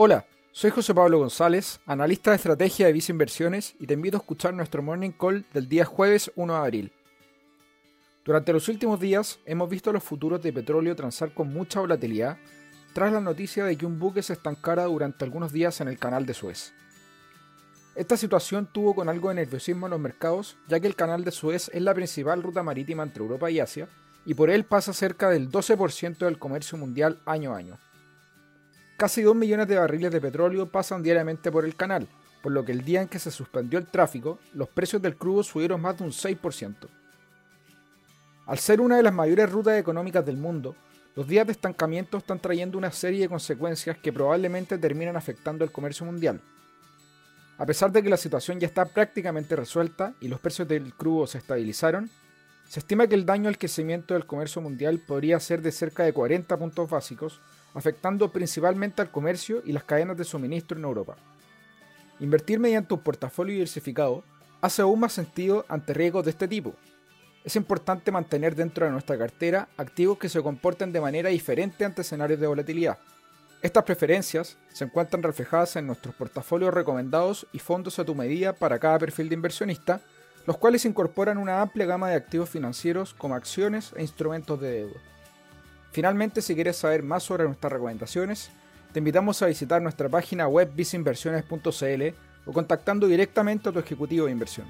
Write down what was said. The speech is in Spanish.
Hola, soy José Pablo González, analista de estrategia de Visa Inversiones y te invito a escuchar nuestro morning call del día jueves 1 de abril. Durante los últimos días hemos visto los futuros de petróleo transar con mucha volatilidad tras la noticia de que un buque se estancara durante algunos días en el canal de Suez. Esta situación tuvo con algo de nerviosismo en los mercados, ya que el canal de Suez es la principal ruta marítima entre Europa y Asia, y por él pasa cerca del 12% del comercio mundial año a año. Casi 2 millones de barriles de petróleo pasan diariamente por el canal, por lo que el día en que se suspendió el tráfico, los precios del crudo subieron más de un 6%. Al ser una de las mayores rutas económicas del mundo, los días de estancamiento están trayendo una serie de consecuencias que probablemente terminan afectando el comercio mundial. A pesar de que la situación ya está prácticamente resuelta y los precios del crudo se estabilizaron, se estima que el daño al crecimiento del comercio mundial podría ser de cerca de 40 puntos básicos, afectando principalmente al comercio y las cadenas de suministro en Europa. Invertir mediante un portafolio diversificado hace aún más sentido ante riesgos de este tipo. Es importante mantener dentro de nuestra cartera activos que se comporten de manera diferente ante escenarios de volatilidad. Estas preferencias se encuentran reflejadas en nuestros portafolios recomendados y fondos a tu medida para cada perfil de inversionista, los cuales incorporan una amplia gama de activos financieros como acciones e instrumentos de deuda. Finalmente, si quieres saber más sobre nuestras recomendaciones, te invitamos a visitar nuestra página web viceinversiones.cl o contactando directamente a tu ejecutivo de inversión.